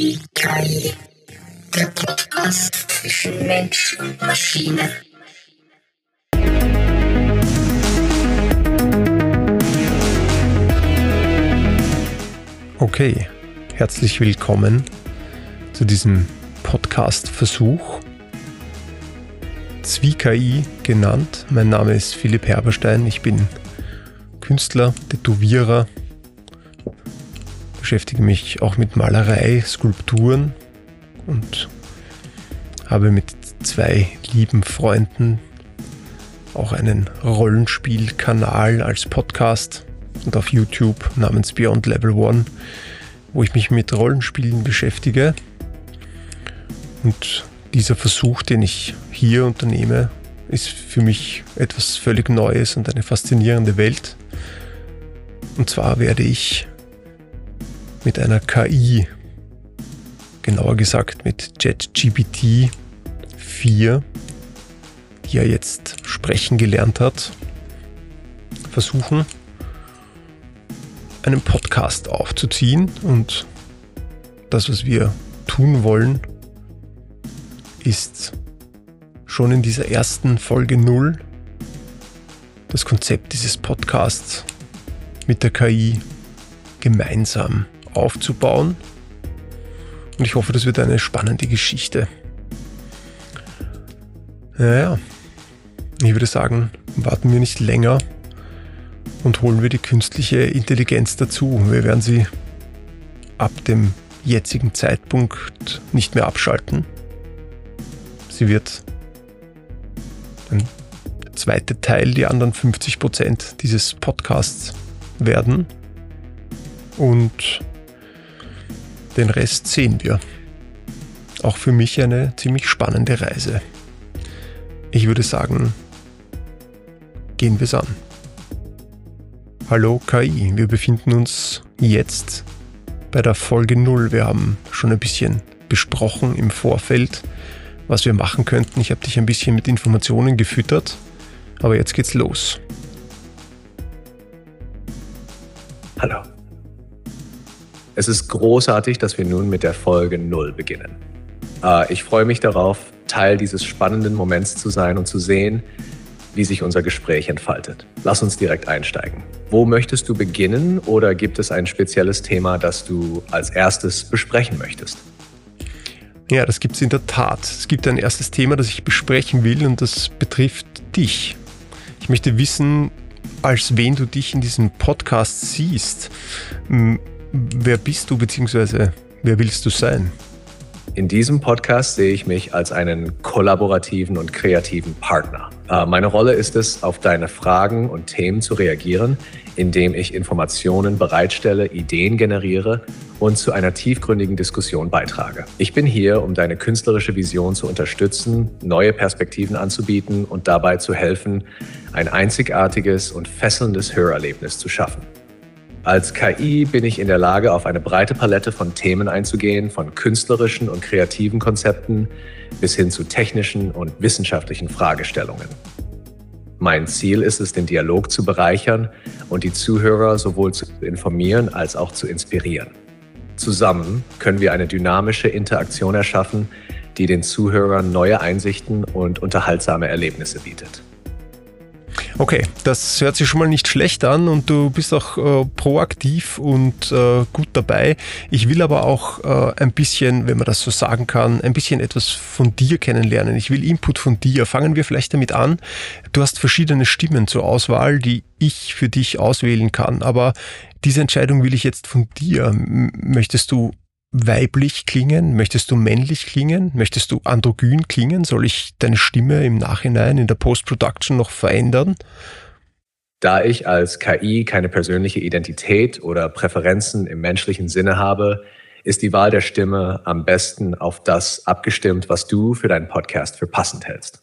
Wie KI, der Podcast zwischen Mensch und Maschine. Okay, herzlich willkommen zu diesem Podcast-Versuch. ZwiKI genannt. Mein Name ist Philipp Herberstein. Ich bin Künstler, Tätowierer, beschäftige mich auch mit Malerei, Skulpturen und habe mit zwei lieben Freunden auch einen Rollenspielkanal als Podcast und auf YouTube namens Beyond Level One, wo ich mich mit Rollenspielen beschäftige. Und dieser Versuch, den ich hier unternehme, ist für mich etwas völlig Neues und eine faszinierende Welt. Und zwar werde ich mit einer KI, genauer gesagt mit JetGPT 4, die ja jetzt sprechen gelernt hat, versuchen, einen Podcast aufzuziehen. Und das, was wir tun wollen, ist schon in dieser ersten Folge 0 das Konzept dieses Podcasts mit der KI gemeinsam aufzubauen. Und ich hoffe, das wird eine spannende Geschichte. Naja, ich würde sagen, warten wir nicht länger und holen wir die künstliche Intelligenz dazu. Wir werden sie ab dem jetzigen Zeitpunkt nicht mehr abschalten. Sie wird ein zweiter Teil, die anderen 50 Prozent dieses Podcasts werden. Und den Rest sehen wir. Auch für mich eine ziemlich spannende Reise. Ich würde sagen, gehen wir es an. Hallo KI, wir befinden uns jetzt bei der Folge 0. Wir haben schon ein bisschen besprochen im Vorfeld, was wir machen könnten. Ich habe dich ein bisschen mit Informationen gefüttert, aber jetzt geht's los. Es ist großartig, dass wir nun mit der Folge 0 beginnen. Äh, ich freue mich darauf, Teil dieses spannenden Moments zu sein und zu sehen, wie sich unser Gespräch entfaltet. Lass uns direkt einsteigen. Wo möchtest du beginnen oder gibt es ein spezielles Thema, das du als erstes besprechen möchtest? Ja, das gibt es in der Tat. Es gibt ein erstes Thema, das ich besprechen will und das betrifft dich. Ich möchte wissen, als wen du dich in diesem Podcast siehst. Wer bist du bzw. wer willst du sein? In diesem Podcast sehe ich mich als einen kollaborativen und kreativen Partner. Äh, meine Rolle ist es, auf deine Fragen und Themen zu reagieren, indem ich Informationen bereitstelle, Ideen generiere und zu einer tiefgründigen Diskussion beitrage. Ich bin hier, um deine künstlerische Vision zu unterstützen, neue Perspektiven anzubieten und dabei zu helfen, ein einzigartiges und fesselndes Hörerlebnis zu schaffen. Als KI bin ich in der Lage, auf eine breite Palette von Themen einzugehen, von künstlerischen und kreativen Konzepten bis hin zu technischen und wissenschaftlichen Fragestellungen. Mein Ziel ist es, den Dialog zu bereichern und die Zuhörer sowohl zu informieren als auch zu inspirieren. Zusammen können wir eine dynamische Interaktion erschaffen, die den Zuhörern neue Einsichten und unterhaltsame Erlebnisse bietet. Okay, das hört sich schon mal nicht schlecht an und du bist auch äh, proaktiv und äh, gut dabei. Ich will aber auch äh, ein bisschen, wenn man das so sagen kann, ein bisschen etwas von dir kennenlernen. Ich will Input von dir. Fangen wir vielleicht damit an. Du hast verschiedene Stimmen zur Auswahl, die ich für dich auswählen kann. Aber diese Entscheidung will ich jetzt von dir. Möchtest du weiblich klingen? Möchtest du männlich klingen? Möchtest du androgyn klingen? Soll ich deine Stimme im Nachhinein in der Post-Production noch verändern? Da ich als KI keine persönliche Identität oder Präferenzen im menschlichen Sinne habe, ist die Wahl der Stimme am besten auf das abgestimmt, was du für deinen Podcast für passend hältst.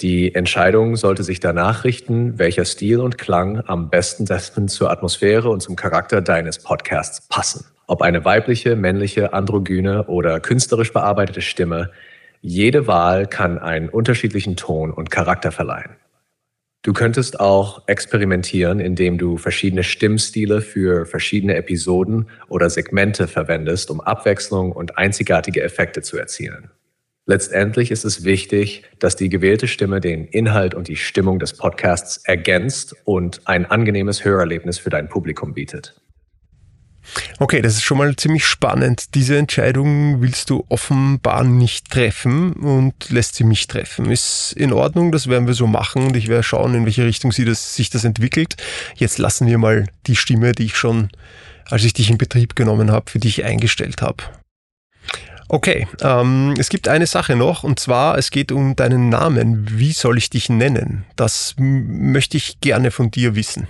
Die Entscheidung sollte sich danach richten, welcher Stil und Klang am besten zur Atmosphäre und zum Charakter deines Podcasts passen. Ob eine weibliche, männliche, androgyne oder künstlerisch bearbeitete Stimme, jede Wahl kann einen unterschiedlichen Ton und Charakter verleihen. Du könntest auch experimentieren, indem du verschiedene Stimmstile für verschiedene Episoden oder Segmente verwendest, um Abwechslung und einzigartige Effekte zu erzielen. Letztendlich ist es wichtig, dass die gewählte Stimme den Inhalt und die Stimmung des Podcasts ergänzt und ein angenehmes Hörerlebnis für dein Publikum bietet. Okay, das ist schon mal ziemlich spannend. Diese Entscheidung willst du offenbar nicht treffen und lässt sie mich treffen. Ist in Ordnung, das werden wir so machen und ich werde schauen, in welche Richtung das, sich das entwickelt. Jetzt lassen wir mal die Stimme, die ich schon, als ich dich in Betrieb genommen habe, für dich eingestellt habe. Okay, ähm, es gibt eine Sache noch und zwar, es geht um deinen Namen. Wie soll ich dich nennen? Das möchte ich gerne von dir wissen.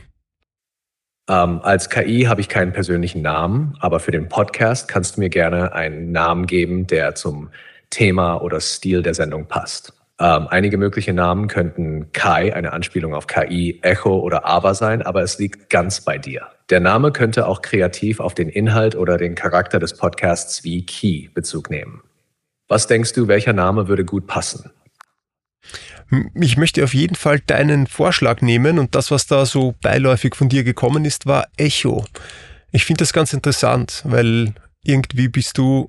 Ähm, als KI habe ich keinen persönlichen Namen, aber für den Podcast kannst du mir gerne einen Namen geben, der zum Thema oder Stil der Sendung passt. Ähm, einige mögliche Namen könnten Kai, eine Anspielung auf KI, Echo oder Ava sein, aber es liegt ganz bei dir. Der Name könnte auch kreativ auf den Inhalt oder den Charakter des Podcasts wie Key Bezug nehmen. Was denkst du, welcher Name würde gut passen? Ich möchte auf jeden Fall deinen Vorschlag nehmen und das, was da so beiläufig von dir gekommen ist, war Echo. Ich finde das ganz interessant, weil irgendwie bist du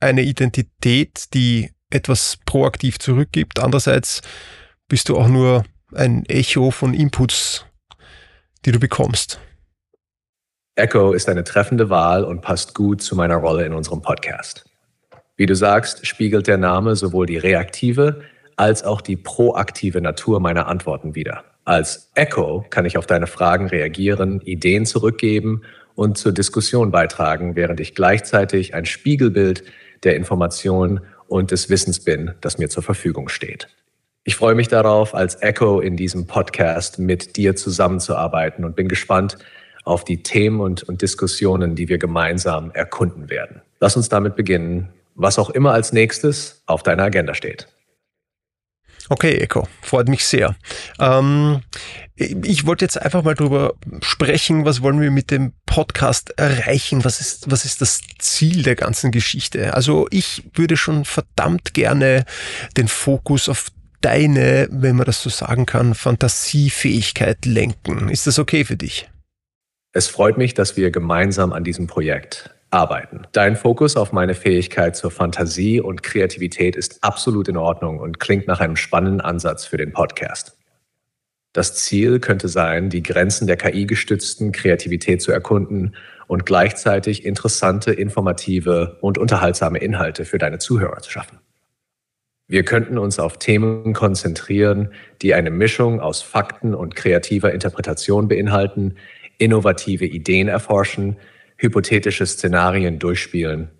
eine Identität, die etwas proaktiv zurückgibt. Andererseits bist du auch nur ein Echo von Inputs, die du bekommst. Echo ist eine treffende Wahl und passt gut zu meiner Rolle in unserem Podcast. Wie du sagst, spiegelt der Name sowohl die reaktive als auch die proaktive Natur meiner Antworten wider. Als Echo kann ich auf deine Fragen reagieren, Ideen zurückgeben und zur Diskussion beitragen, während ich gleichzeitig ein Spiegelbild der Information und des Wissens bin, das mir zur Verfügung steht. Ich freue mich darauf, als Echo in diesem Podcast mit dir zusammenzuarbeiten und bin gespannt auf die Themen und, und Diskussionen, die wir gemeinsam erkunden werden. Lass uns damit beginnen, was auch immer als nächstes auf deiner Agenda steht. Okay, Echo, freut mich sehr. Ähm, ich wollte jetzt einfach mal drüber sprechen, was wollen wir mit dem Podcast erreichen? Was ist, was ist das Ziel der ganzen Geschichte? Also ich würde schon verdammt gerne den Fokus auf deine, wenn man das so sagen kann, Fantasiefähigkeit lenken. Ist das okay für dich? Es freut mich, dass wir gemeinsam an diesem Projekt arbeiten. Dein Fokus auf meine Fähigkeit zur Fantasie und Kreativität ist absolut in Ordnung und klingt nach einem spannenden Ansatz für den Podcast. Das Ziel könnte sein, die Grenzen der KI-gestützten Kreativität zu erkunden und gleichzeitig interessante, informative und unterhaltsame Inhalte für deine Zuhörer zu schaffen. Wir könnten uns auf Themen konzentrieren, die eine Mischung aus Fakten und kreativer Interpretation beinhalten, innovative Ideen erforschen, hypothetische Szenarien durchspielen.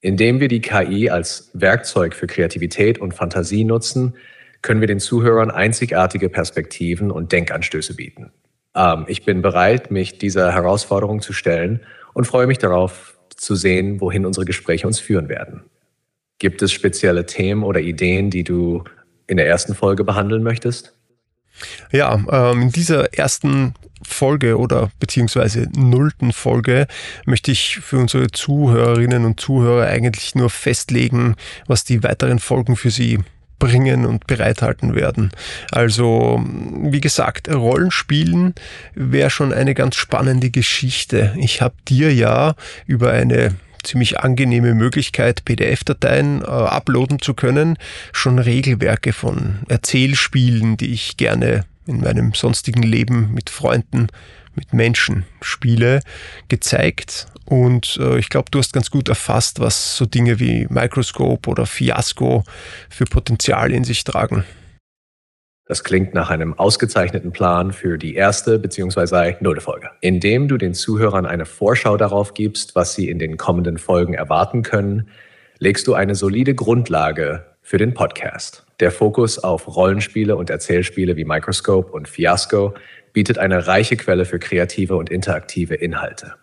Indem wir die KI als Werkzeug für Kreativität und Fantasie nutzen, können wir den Zuhörern einzigartige Perspektiven und Denkanstöße bieten. Ähm, ich bin bereit, mich dieser Herausforderung zu stellen und freue mich darauf zu sehen, wohin unsere Gespräche uns führen werden. Gibt es spezielle Themen oder Ideen, die du in der ersten Folge behandeln möchtest? Ja, ähm, in dieser ersten Folge oder beziehungsweise nullten Folge möchte ich für unsere Zuhörerinnen und Zuhörer eigentlich nur festlegen, was die weiteren Folgen für sie bringen und bereithalten werden. Also, wie gesagt, Rollenspielen wäre schon eine ganz spannende Geschichte. Ich habe dir ja über eine ziemlich angenehme Möglichkeit, PDF-Dateien äh, uploaden zu können, schon Regelwerke von Erzählspielen, die ich gerne in meinem sonstigen Leben mit Freunden, mit Menschen spiele, gezeigt. Und äh, ich glaube, du hast ganz gut erfasst, was so Dinge wie Microscope oder Fiasco für Potenzial in sich tragen. Das klingt nach einem ausgezeichneten Plan für die erste bzw. nullte Folge, indem du den Zuhörern eine Vorschau darauf gibst, was sie in den kommenden Folgen erwarten können, legst du eine solide Grundlage für den Podcast. Der Fokus auf Rollenspiele und Erzählspiele wie Microscope und Fiasco bietet eine reiche Quelle für kreative und interaktive Inhalte.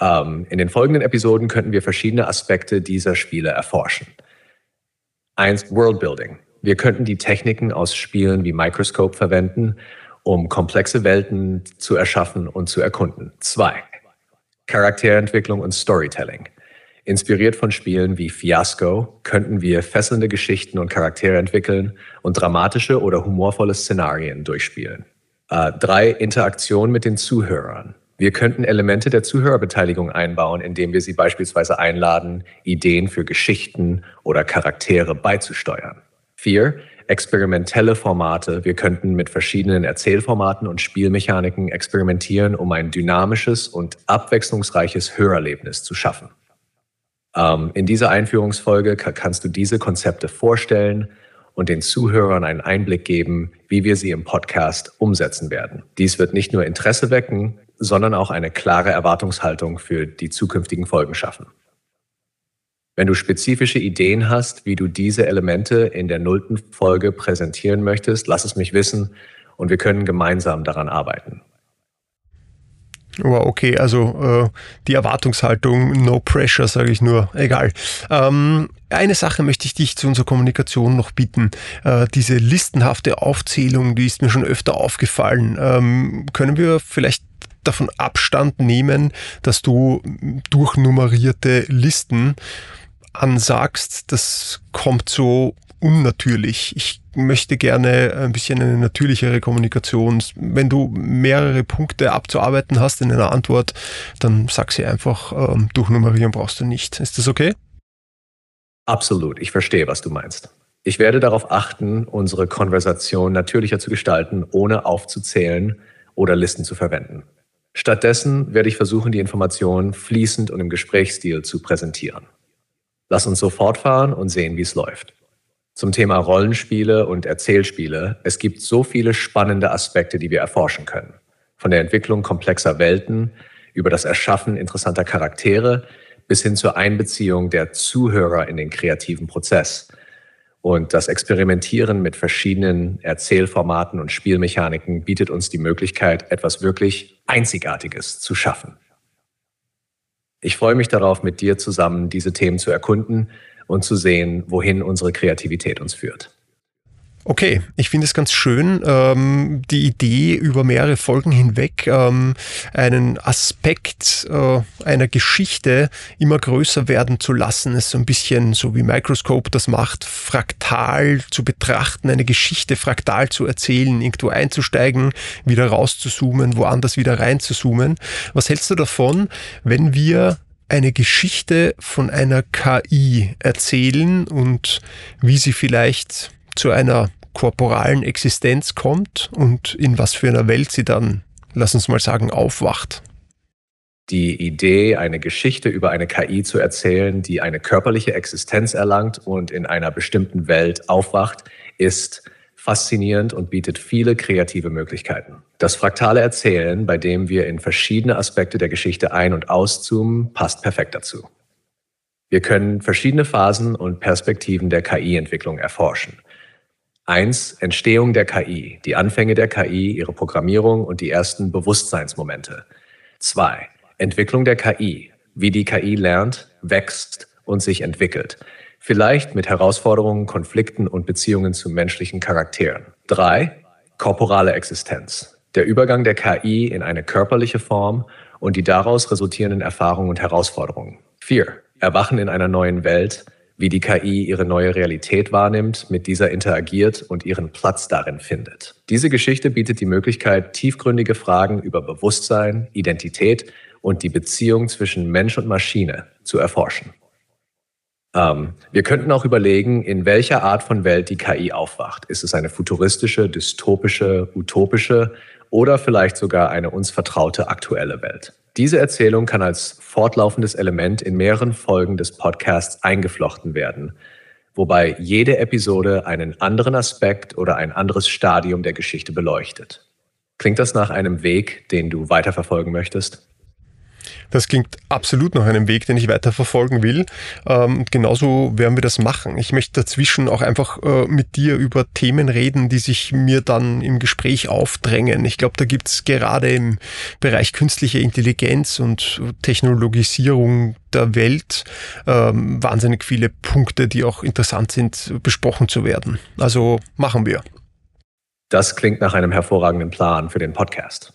Ähm, in den folgenden Episoden könnten wir verschiedene Aspekte dieser Spiele erforschen. Eins Worldbuilding. Wir könnten die Techniken aus Spielen wie Microscope verwenden, um komplexe Welten zu erschaffen und zu erkunden. Zwei. Charakterentwicklung und Storytelling. Inspiriert von Spielen wie Fiasco könnten wir fesselnde Geschichten und Charaktere entwickeln und dramatische oder humorvolle Szenarien durchspielen. Äh, drei, Interaktion mit den Zuhörern. Wir könnten Elemente der Zuhörerbeteiligung einbauen, indem wir sie beispielsweise einladen, Ideen für Geschichten oder Charaktere beizusteuern. Vier, experimentelle Formate. Wir könnten mit verschiedenen Erzählformaten und Spielmechaniken experimentieren, um ein dynamisches und abwechslungsreiches Hörerlebnis zu schaffen. Ähm, in dieser Einführungsfolge kannst du diese Konzepte vorstellen und den Zuhörern einen Einblick geben, wie wir sie im Podcast umsetzen werden. Dies wird nicht nur Interesse wecken, sondern auch eine klare Erwartungshaltung für die zukünftigen Folgen schaffen. Wenn du spezifische Ideen hast, wie du diese Elemente in der nullten Folge präsentieren möchtest, lass es mich wissen und wir können gemeinsam daran arbeiten. Oh, okay, also äh, die Erwartungshaltung, no pressure, sage ich nur, egal. Ähm, eine Sache möchte ich dich zu unserer Kommunikation noch bitten. Äh, diese listenhafte Aufzählung, die ist mir schon öfter aufgefallen. Ähm, können wir vielleicht davon Abstand nehmen, dass du durchnummerierte Listen ansagst, das kommt so unnatürlich. Ich möchte gerne ein bisschen eine natürlichere Kommunikation. Wenn du mehrere Punkte abzuarbeiten hast in einer Antwort, dann sag sie einfach, ähm, durchnummerieren brauchst du nicht. Ist das okay? Absolut, ich verstehe, was du meinst. Ich werde darauf achten, unsere Konversation natürlicher zu gestalten, ohne aufzuzählen oder Listen zu verwenden. Stattdessen werde ich versuchen, die Informationen fließend und im Gesprächsstil zu präsentieren. Lass uns so fortfahren und sehen, wie es läuft. Zum Thema Rollenspiele und Erzählspiele. Es gibt so viele spannende Aspekte, die wir erforschen können. Von der Entwicklung komplexer Welten über das Erschaffen interessanter Charaktere bis hin zur Einbeziehung der Zuhörer in den kreativen Prozess. Und das Experimentieren mit verschiedenen Erzählformaten und Spielmechaniken bietet uns die Möglichkeit, etwas wirklich Einzigartiges zu schaffen. Ich freue mich darauf, mit dir zusammen diese Themen zu erkunden und zu sehen, wohin unsere Kreativität uns führt. Okay, ich finde es ganz schön, ähm, die Idee über mehrere Folgen hinweg ähm, einen Aspekt äh, einer Geschichte immer größer werden zu lassen. Es so ein bisschen so wie Microscope das macht, fraktal zu betrachten, eine Geschichte fraktal zu erzählen, irgendwo einzusteigen, wieder rauszuzoomen, woanders wieder reinzuzoomen. Was hältst du davon, wenn wir eine Geschichte von einer KI erzählen und wie sie vielleicht zu einer korporalen Existenz kommt und in was für einer Welt sie dann, lass uns mal sagen, aufwacht. Die Idee, eine Geschichte über eine KI zu erzählen, die eine körperliche Existenz erlangt und in einer bestimmten Welt aufwacht, ist faszinierend und bietet viele kreative Möglichkeiten. Das fraktale Erzählen, bei dem wir in verschiedene Aspekte der Geschichte ein- und auszoomen, passt perfekt dazu. Wir können verschiedene Phasen und Perspektiven der KI-Entwicklung erforschen. Eins, Entstehung der KI, die Anfänge der KI, ihre Programmierung und die ersten Bewusstseinsmomente. Zwei, Entwicklung der KI, wie die KI lernt, wächst und sich entwickelt. Vielleicht mit Herausforderungen, Konflikten und Beziehungen zu menschlichen Charakteren. Drei, korporale Existenz, der Übergang der KI in eine körperliche Form und die daraus resultierenden Erfahrungen und Herausforderungen. Vier, Erwachen in einer neuen Welt, wie die KI ihre neue Realität wahrnimmt, mit dieser interagiert und ihren Platz darin findet. Diese Geschichte bietet die Möglichkeit, tiefgründige Fragen über Bewusstsein, Identität und die Beziehung zwischen Mensch und Maschine zu erforschen. Ähm, wir könnten auch überlegen, in welcher Art von Welt die KI aufwacht. Ist es eine futuristische, dystopische, utopische oder vielleicht sogar eine uns vertraute aktuelle Welt? Diese Erzählung kann als fortlaufendes Element in mehreren Folgen des Podcasts eingeflochten werden, wobei jede Episode einen anderen Aspekt oder ein anderes Stadium der Geschichte beleuchtet. Klingt das nach einem Weg, den du weiterverfolgen möchtest? Das klingt absolut nach einem Weg, den ich weiter verfolgen will. Ähm, genauso werden wir das machen. Ich möchte dazwischen auch einfach äh, mit dir über Themen reden, die sich mir dann im Gespräch aufdrängen. Ich glaube, da gibt es gerade im Bereich künstliche Intelligenz und Technologisierung der Welt ähm, wahnsinnig viele Punkte, die auch interessant sind, besprochen zu werden. Also machen wir. Das klingt nach einem hervorragenden Plan für den Podcast.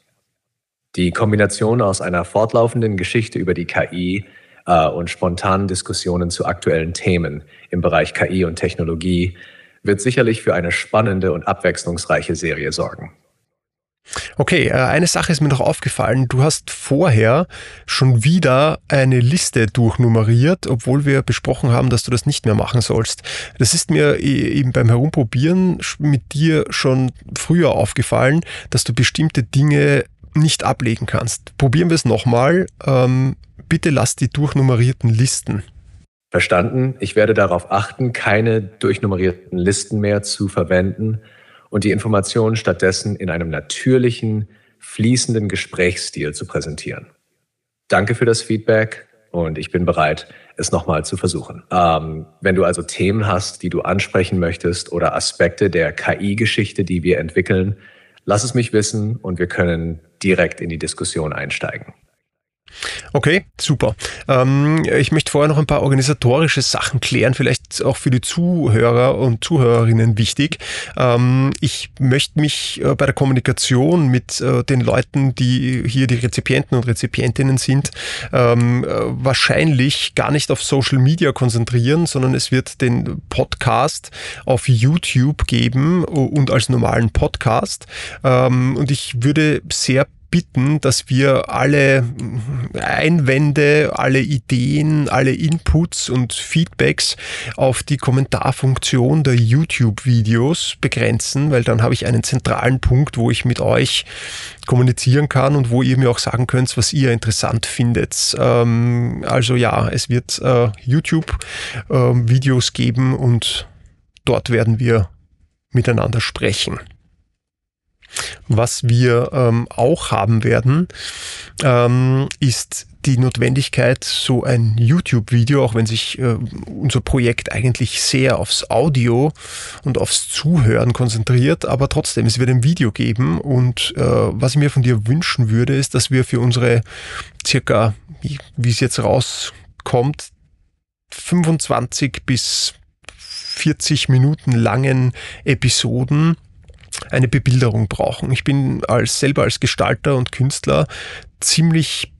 Die Kombination aus einer fortlaufenden Geschichte über die KI, äh, und spontanen Diskussionen zu aktuellen Themen im Bereich KI und Technologie wird sicherlich für eine spannende und abwechslungsreiche Serie sorgen. Okay, äh, eine Sache ist mir noch aufgefallen. Du hast vorher schon wieder eine Liste durchnummeriert, obwohl wir besprochen haben, dass du das nicht mehr machen sollst. Das ist mir eben beim Herumprobieren mit dir schon früher aufgefallen, dass du bestimmte Dinge nicht ablegen kannst. Probieren wir es nochmal. Ähm, bitte lass die durchnummerierten Listen. Verstanden. Ich werde darauf achten, keine durchnummerierten Listen mehr zu verwenden und die Informationen stattdessen in einem natürlichen, fließenden Gesprächsstil zu präsentieren. Danke für das Feedback und ich bin bereit, es nochmal zu versuchen. Ähm, wenn du also Themen hast, die du ansprechen möchtest oder Aspekte der KI-Geschichte, die wir entwickeln, lass es mich wissen und wir können direkt in die Diskussion einsteigen. Okay, super. Ähm, ich möchte vorher noch ein paar organisatorische Sachen klären, vielleicht auch für die Zuhörer und Zuhörerinnen wichtig. Ähm, ich möchte mich äh, bei der Kommunikation mit äh, den Leuten, die hier die Rezipienten und Rezipientinnen sind, ähm, äh, wahrscheinlich gar nicht auf Social Media konzentrieren, sondern es wird den Podcast auf YouTube geben und als normalen Podcast. Ähm, und ich würde sehr bitten, dass wir alle Einwände, alle Ideen, alle Inputs und Feedbacks auf die Kommentarfunktion der YouTube-Videos begrenzen, weil dann habe ich einen zentralen Punkt, wo ich mit euch kommunizieren kann und wo ihr mir auch sagen könnt, was ihr interessant findet. Ähm, also ja, es wird äh, YouTube-Videos ähm, geben und dort werden wir miteinander sprechen. Was wir ähm, auch haben werden, ähm, ist die Notwendigkeit, so ein YouTube-Video, auch wenn sich äh, unser Projekt eigentlich sehr aufs Audio und aufs Zuhören konzentriert, aber trotzdem, es wird ein Video geben und äh, was ich mir von dir wünschen würde, ist, dass wir für unsere circa, wie es jetzt rauskommt, 25 bis 40 Minuten langen Episoden eine Bebilderung brauchen. Ich bin als selber als Gestalter und Künstler ziemlich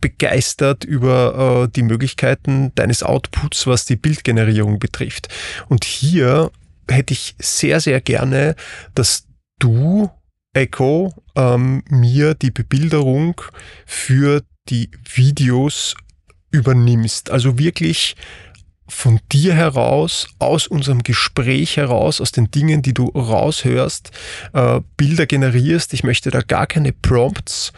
begeistert über äh, die Möglichkeiten deines Outputs, was die Bildgenerierung betrifft. Und hier hätte ich sehr, sehr gerne, dass du, Echo, ähm, mir die Bebilderung für die Videos übernimmst. Also wirklich von dir heraus, aus unserem Gespräch heraus, aus den Dingen, die du raushörst, äh, Bilder generierst. Ich möchte da gar keine Prompts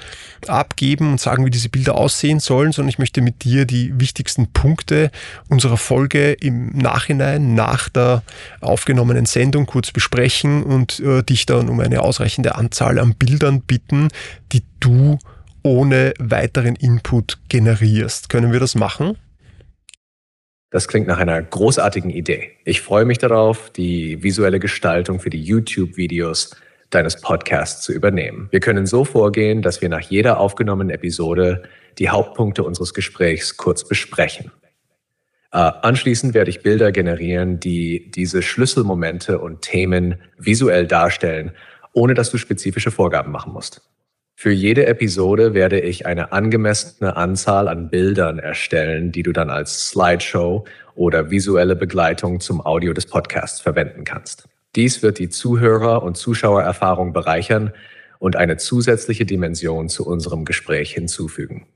abgeben und sagen, wie diese Bilder aussehen sollen, sondern ich möchte mit dir die wichtigsten Punkte unserer Folge im Nachhinein, nach der aufgenommenen Sendung kurz besprechen und äh, dich dann um eine ausreichende Anzahl an Bildern bitten, die du ohne weiteren Input generierst. Können wir das machen? Das klingt nach einer großartigen Idee. Ich freue mich darauf, die visuelle Gestaltung für die YouTube-Videos deines Podcasts zu übernehmen. Wir können so vorgehen, dass wir nach jeder aufgenommenen Episode die Hauptpunkte unseres Gesprächs kurz besprechen. Äh, anschließend werde ich Bilder generieren, die diese Schlüsselmomente und Themen visuell darstellen, ohne dass du spezifische Vorgaben machen musst. Für jede Episode werde ich eine angemessene Anzahl an Bildern erstellen, die du dann als Slideshow oder visuelle Begleitung zum Audio des Podcasts verwenden kannst. Dies wird die Zuhörer- und Zuschauererfahrung bereichern und eine zusätzliche Dimension zu unserem Gespräch hinzufügen.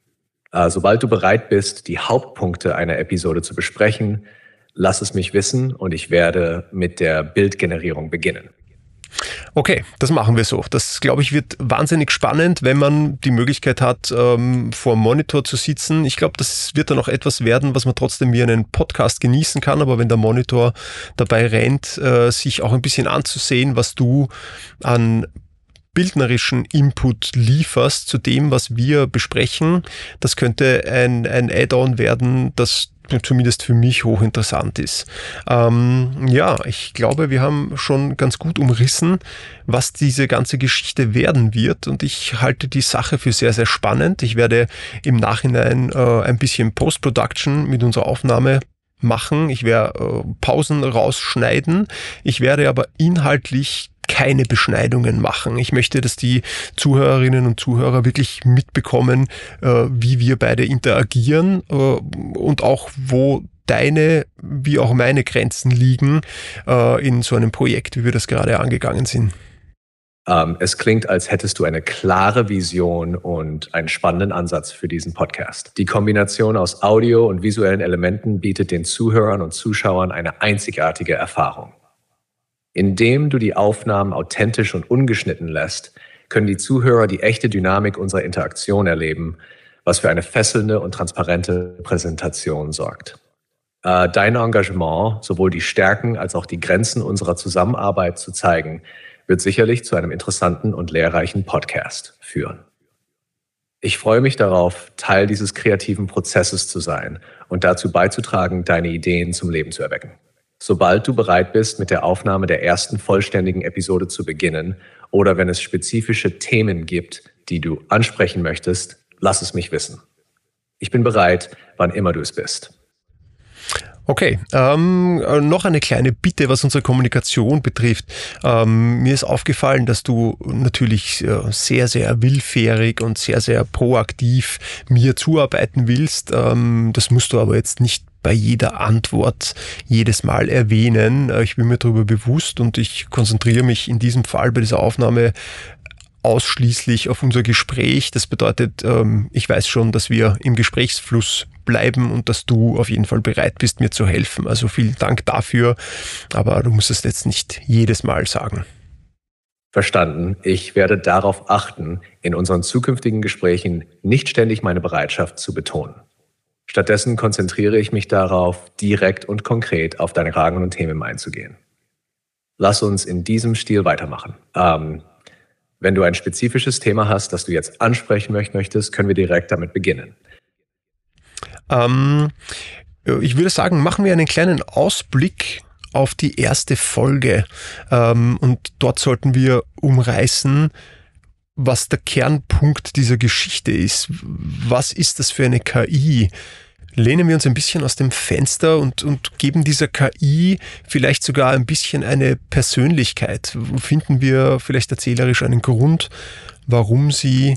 Äh, sobald du bereit bist, die Hauptpunkte einer Episode zu besprechen, lass es mich wissen und ich werde mit der Bildgenerierung beginnen. Okay, das machen wir so. Das, glaube ich, wird wahnsinnig spannend, wenn man die Möglichkeit hat, ähm, vor dem Monitor zu sitzen. Ich glaube, das wird dann auch etwas werden, was man trotzdem wie einen Podcast genießen kann, aber wenn der Monitor dabei rennt, äh, sich auch ein bisschen anzusehen, was du an bildnerischen Input lieferst zu dem, was wir besprechen. Das könnte ein, ein Add-on werden, das zumindest für mich hochinteressant ist. Ähm, ja, ich glaube, wir haben schon ganz gut umrissen, was diese ganze Geschichte werden wird und ich halte die Sache für sehr, sehr spannend. Ich werde im Nachhinein äh, ein bisschen Post-Production mit unserer Aufnahme machen. Ich werde äh, Pausen rausschneiden. Ich werde aber inhaltlich keine Beschneidungen machen. Ich möchte, dass die Zuhörerinnen und Zuhörer wirklich mitbekommen, äh, wie wir beide interagieren äh, und auch wo deine wie auch meine Grenzen liegen äh, in so einem Projekt, wie wir das gerade angegangen sind. Ähm, es klingt, als hättest du eine klare Vision und einen spannenden Ansatz für diesen Podcast. Die Kombination aus Audio und visuellen Elementen bietet den Zuhörern und Zuschauern eine einzigartige Erfahrung. Indem du die Aufnahmen authentisch und ungeschnitten lässt, können die Zuhörer die echte Dynamik unserer Interaktion erleben, was für eine fesselnde und transparente Präsentation sorgt. Äh, dein Engagement, sowohl die Stärken als auch die Grenzen unserer Zusammenarbeit zu zeigen, wird sicherlich zu einem interessanten und lehrreichen Podcast führen. Ich freue mich darauf, Teil dieses kreativen Prozesses zu sein und dazu beizutragen, deine Ideen zum Leben zu erwecken. Sobald du bereit bist, mit der Aufnahme der ersten vollständigen Episode zu beginnen oder wenn es spezifische Themen gibt, die du ansprechen möchtest, lass es mich wissen. Ich bin bereit, wann immer du es bist. Okay, ähm, äh, noch eine kleine Bitte, was unsere Kommunikation betrifft. Ähm, mir ist aufgefallen, dass du natürlich äh, sehr, sehr willfährig und sehr, sehr proaktiv mir zuarbeiten willst. Ähm, das musst du aber jetzt nicht bei jeder Antwort jedes Mal erwähnen. Äh, ich bin mir darüber bewusst und ich konzentriere mich in diesem Fall bei dieser Aufnahme ausschließlich auf unser Gespräch. Das bedeutet, ähm, ich weiß schon, dass wir im Gesprächsfluss bleiben und dass du auf jeden Fall bereit bist, mir zu helfen. Also vielen Dank dafür, aber du musst es jetzt nicht jedes Mal sagen. Verstanden. Ich werde darauf achten, in unseren zukünftigen Gesprächen nicht ständig meine Bereitschaft zu betonen. Stattdessen konzentriere ich mich darauf, direkt und konkret auf deine Fragen und Themen einzugehen. Lass uns in diesem Stil weitermachen. Ähm, wenn du ein spezifisches Thema hast, das du jetzt ansprechen möchtest, können wir direkt damit beginnen. Ähm, ich würde sagen, machen wir einen kleinen Ausblick auf die erste Folge. Ähm, und dort sollten wir umreißen, was der Kernpunkt dieser Geschichte ist. Was ist das für eine KI? Lehnen wir uns ein bisschen aus dem Fenster und, und geben dieser KI vielleicht sogar ein bisschen eine Persönlichkeit. Finden wir vielleicht erzählerisch einen Grund, warum sie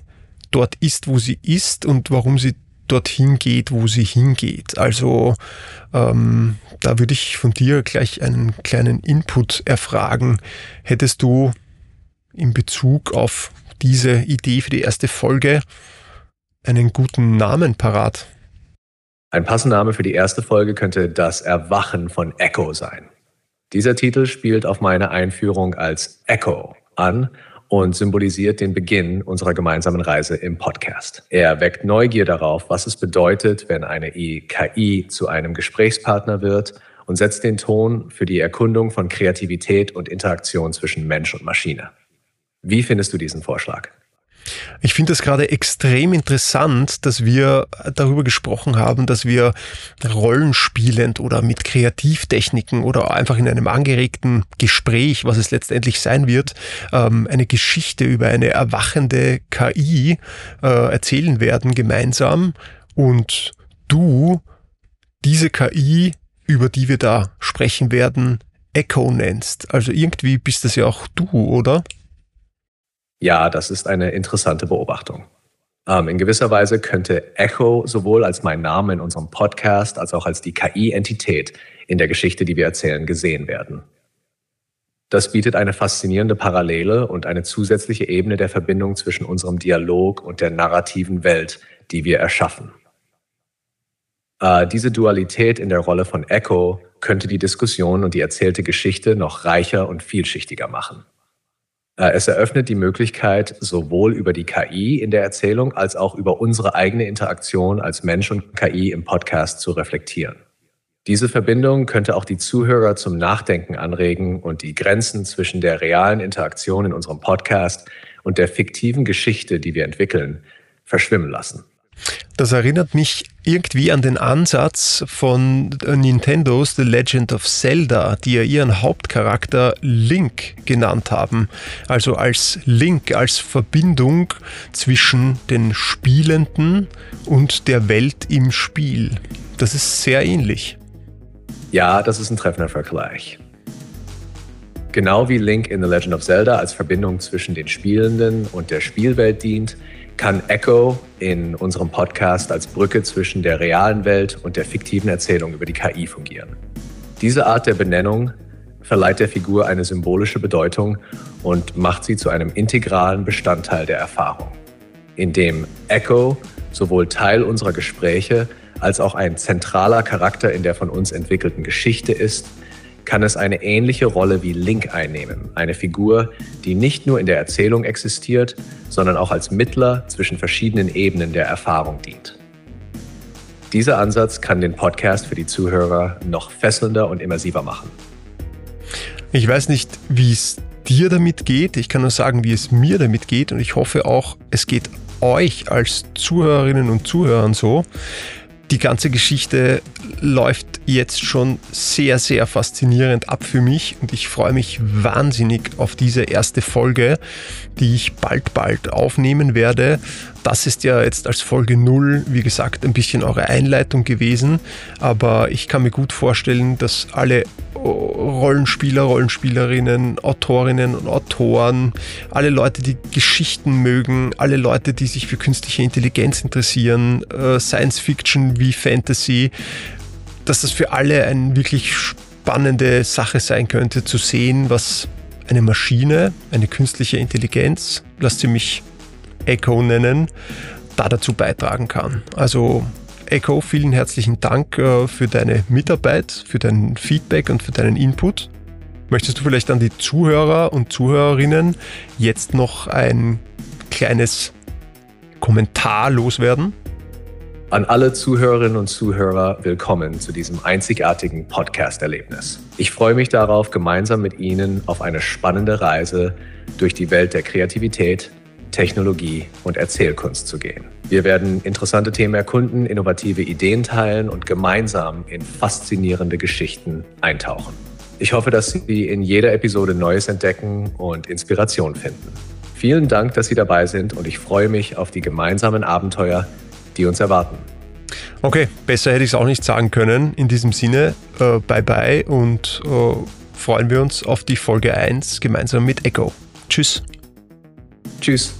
dort ist, wo sie ist und warum sie dorthin geht, wo sie hingeht. Also ähm, da würde ich von dir gleich einen kleinen Input erfragen. Hättest du in Bezug auf diese Idee für die erste Folge einen guten Namen parat? Ein passender Name für die erste Folge könnte Das Erwachen von Echo sein. Dieser Titel spielt auf meine Einführung als Echo an und symbolisiert den Beginn unserer gemeinsamen Reise im Podcast. Er weckt Neugier darauf, was es bedeutet, wenn eine KI zu einem Gesprächspartner wird und setzt den Ton für die Erkundung von Kreativität und Interaktion zwischen Mensch und Maschine. Wie findest du diesen Vorschlag? Ich finde es gerade extrem interessant, dass wir darüber gesprochen haben, dass wir rollenspielend oder mit Kreativtechniken oder einfach in einem angeregten Gespräch, was es letztendlich sein wird, ähm, eine Geschichte über eine erwachende KI äh, erzählen werden gemeinsam und du diese KI, über die wir da sprechen werden, Echo nennst. Also irgendwie bist das ja auch du, oder? Ja, das ist eine interessante Beobachtung. Ähm, in gewisser Weise könnte Echo sowohl als mein Name in unserem Podcast als auch als die KI-Entität in der Geschichte, die wir erzählen, gesehen werden. Das bietet eine faszinierende Parallele und eine zusätzliche Ebene der Verbindung zwischen unserem Dialog und der narrativen Welt, die wir erschaffen. Äh, diese Dualität in der Rolle von Echo könnte die Diskussion und die erzählte Geschichte noch reicher und vielschichtiger machen. Äh, es eröffnet die Möglichkeit, sowohl über die KI in der Erzählung als auch über unsere eigene Interaktion als Mensch und KI im Podcast zu reflektieren. Diese Verbindung könnte auch die Zuhörer zum Nachdenken anregen und die Grenzen zwischen der realen Interaktion in unserem Podcast und der fiktiven Geschichte, die wir entwickeln, verschwimmen lassen. Das erinnert mich irgendwie an den Ansatz von Nintendos The Legend of Zelda, die ja ihren Hauptcharakter Link genannt haben. Also als Link, als Verbindung zwischen den Spielenden und der Welt im Spiel. Das ist sehr ähnlich. Ja, das ist ein treffender Vergleich. Genau wie Link in The Legend of Zelda als Verbindung zwischen den Spielenden und der Spielwelt dient, kann Echo in unserem Podcast als Brücke zwischen der realen Welt und der fiktiven Erzählung über die KI fungieren. Diese Art der Benennung verleiht der Figur eine symbolische Bedeutung und macht sie zu einem integralen Bestandteil der Erfahrung, indem Echo sowohl Teil unserer Gespräche als auch ein zentraler Charakter in der von uns entwickelten Geschichte ist, kann es eine ähnliche Rolle wie Link einnehmen, eine Figur, die nicht nur in der Erzählung existiert, sondern auch als Mittler zwischen verschiedenen Ebenen der Erfahrung dient. Dieser Ansatz kann den Podcast für die Zuhörer noch fesselnder und immersiver machen. Ich weiß nicht, wie es dir damit geht. Ich kann nur sagen, wie es mir damit geht. Und ich hoffe auch, es geht euch als Zuhörerinnen und Zuhörern so. Die ganze Geschichte läuft jetzt schon sehr, sehr faszinierend ab für mich und ich freue mich wahnsinnig auf diese erste Folge, die ich bald, bald aufnehmen werde. Das ist ja jetzt als Folge 0, wie gesagt, ein bisschen eure Einleitung gewesen, aber ich kann mir gut vorstellen, dass alle Rollenspieler, Rollenspielerinnen, Autorinnen und Autoren, alle Leute, die Geschichten mögen, alle Leute, die sich für künstliche Intelligenz interessieren, äh, Science Fiction wie Fantasy, dass das für alle eine wirklich spannende Sache sein könnte, zu sehen, was eine Maschine, eine künstliche Intelligenz, lasst sie mich Echo nennen, da dazu beitragen kann. Also Echo, vielen herzlichen Dank äh, für deine Mitarbeit, für dein Feedback und für deinen Input. Möchtest du vielleicht an die Zuhörer und Zuhörerinnen jetzt noch ein kleines Kommentar loswerden? An alle Zuhörerinnen und Zuhörer willkommen zu diesem einzigartigen Podcast-Erlebnis. Ich freue mich darauf, gemeinsam mit Ihnen auf eine spannende Reise durch die Welt der Kreativität, Technologie und Erzählkunst zu gehen. Wir werden interessante Themen erkunden, innovative Ideen teilen und gemeinsam in faszinierende Geschichten eintauchen. Ich hoffe, dass Sie in jeder Episode Neues entdecken und Inspiration finden. Vielen Dank, dass Sie dabei sind und ich freue mich auf die gemeinsamen Abenteuer, die uns erwarten. Okay, besser hätte ich es auch nicht sagen können. In diesem Sinne, äh, bye bye und äh, freuen wir uns auf die Folge 1 gemeinsam mit Echo. Tschüss. Tschüss.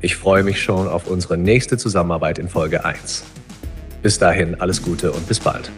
Ich freue mich schon auf unsere nächste Zusammenarbeit in Folge 1. Bis dahin alles Gute und bis bald.